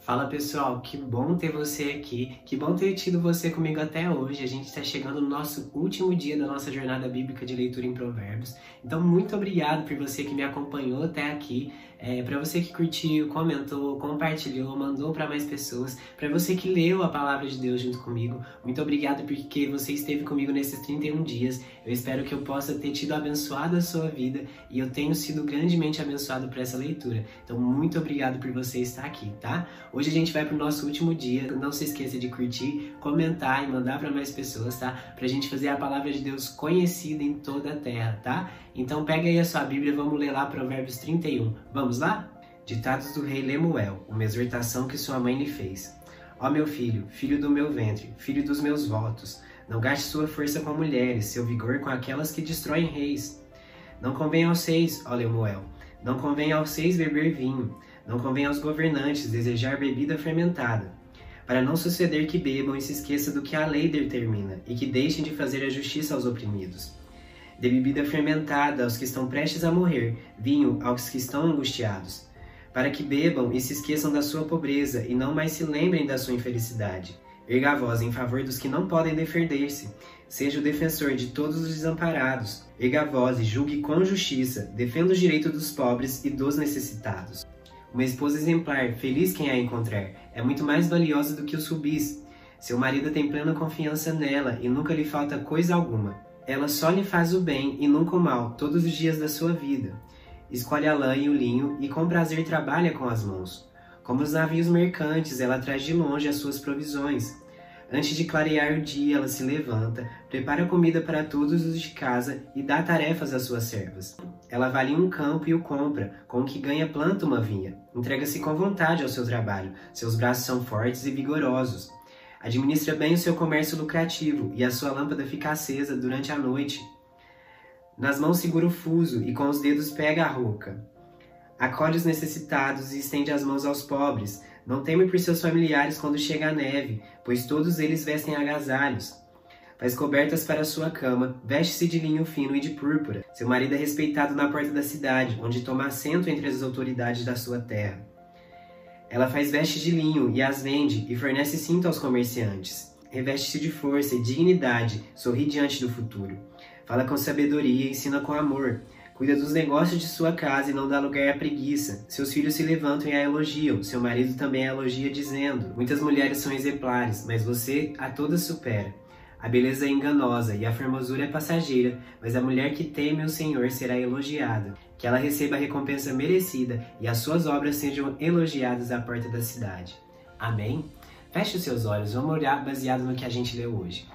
Fala pessoal, que bom ter você aqui, que bom ter tido você comigo até hoje. A gente está chegando no nosso último dia da nossa jornada bíblica de leitura em Provérbios. Então, muito obrigado por você que me acompanhou até aqui, é, para você que curtiu, comentou, compartilhou, mandou para mais pessoas, para você que leu a palavra de Deus junto comigo. Muito obrigado porque você esteve comigo nesses 31 dias. Eu espero que eu possa ter tido abençoado a sua vida e eu tenho sido grandemente abençoado por essa leitura. Então, muito obrigado por você estar aqui, tá? Hoje a gente vai pro nosso último dia. Não se esqueça de curtir, comentar e mandar para mais pessoas, tá? Pra gente fazer a palavra de Deus conhecida em toda a terra, tá? Então pega aí a sua Bíblia, vamos ler lá Provérbios 31. Vamos lá? Ditados do rei Lemuel, uma exortação que sua mãe lhe fez. Ó meu filho, filho do meu ventre, filho dos meus votos, não gaste sua força com mulheres, seu vigor com aquelas que destroem reis. Não convém aos seis, ó Lemuel, não convém aos seis beber vinho, não convém aos governantes desejar bebida fermentada, para não suceder que bebam e se esqueça do que a lei determina, e que deixem de fazer a justiça aos oprimidos. Dê bebida fermentada aos que estão prestes a morrer, vinho aos que estão angustiados, para que bebam e se esqueçam da sua pobreza e não mais se lembrem da sua infelicidade. Erga a voz em favor dos que não podem defender-se. Seja o defensor de todos os desamparados. Erga a voz e julgue com justiça. Defenda os direitos dos pobres e dos necessitados. Uma esposa exemplar, feliz quem a encontrar, é muito mais valiosa do que os rubis. Seu marido tem plena confiança nela e nunca lhe falta coisa alguma. Ela só lhe faz o bem e nunca o mal todos os dias da sua vida. Escolhe a lã e o linho e com prazer trabalha com as mãos. Como os navios mercantes, ela traz de longe as suas provisões. Antes de clarear o dia, ela se levanta, prepara comida para todos os de casa e dá tarefas às suas servas. Ela avalia um campo e o compra, com o que ganha planta uma vinha. Entrega-se com vontade ao seu trabalho, seus braços são fortes e vigorosos. Administra bem o seu comércio lucrativo e a sua lâmpada fica acesa durante a noite. Nas mãos segura o fuso e com os dedos pega a roca. Acolhe os necessitados e estende as mãos aos pobres não teme por seus familiares quando chega a neve, pois todos eles vestem agasalhos. Faz cobertas para sua cama, veste-se de linho fino e de púrpura. Seu marido é respeitado na porta da cidade, onde toma assento entre as autoridades da sua terra. Ela faz vestes de linho e as vende, e fornece cinto aos comerciantes. Reveste-se de força e dignidade, sorri diante do futuro. Fala com sabedoria e ensina com amor. Cuida dos negócios de sua casa e não dá lugar à preguiça. Seus filhos se levantam e a elogiam. Seu marido também a elogia, dizendo: Muitas mulheres são exemplares, mas você a todas supera. A beleza é enganosa e a formosura é passageira, mas a mulher que teme o Senhor será elogiada. Que ela receba a recompensa merecida e as suas obras sejam elogiadas à porta da cidade. Amém? Feche os seus olhos, vamos orar baseado no que a gente leu hoje.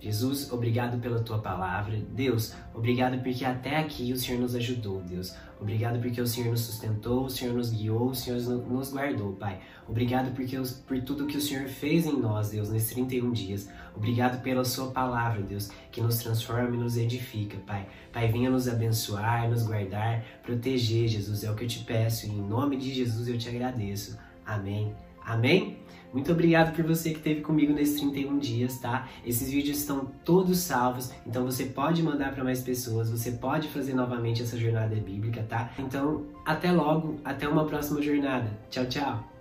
Jesus, obrigado pela tua palavra. Deus, obrigado porque até aqui o Senhor nos ajudou, Deus. Obrigado porque o Senhor nos sustentou, o Senhor nos guiou, o Senhor nos guardou, Pai. Obrigado porque, por tudo que o Senhor fez em nós, Deus, nesses 31 dias. Obrigado pela sua palavra, Deus, que nos transforma e nos edifica, Pai. Pai, venha nos abençoar, nos guardar, proteger, Jesus. É o que eu te peço e em nome de Jesus eu te agradeço. Amém. Amém? Muito obrigado por você que esteve comigo nesses 31 dias, tá? Esses vídeos estão todos salvos, então você pode mandar para mais pessoas, você pode fazer novamente essa jornada bíblica, tá? Então, até logo, até uma próxima jornada. Tchau, tchau!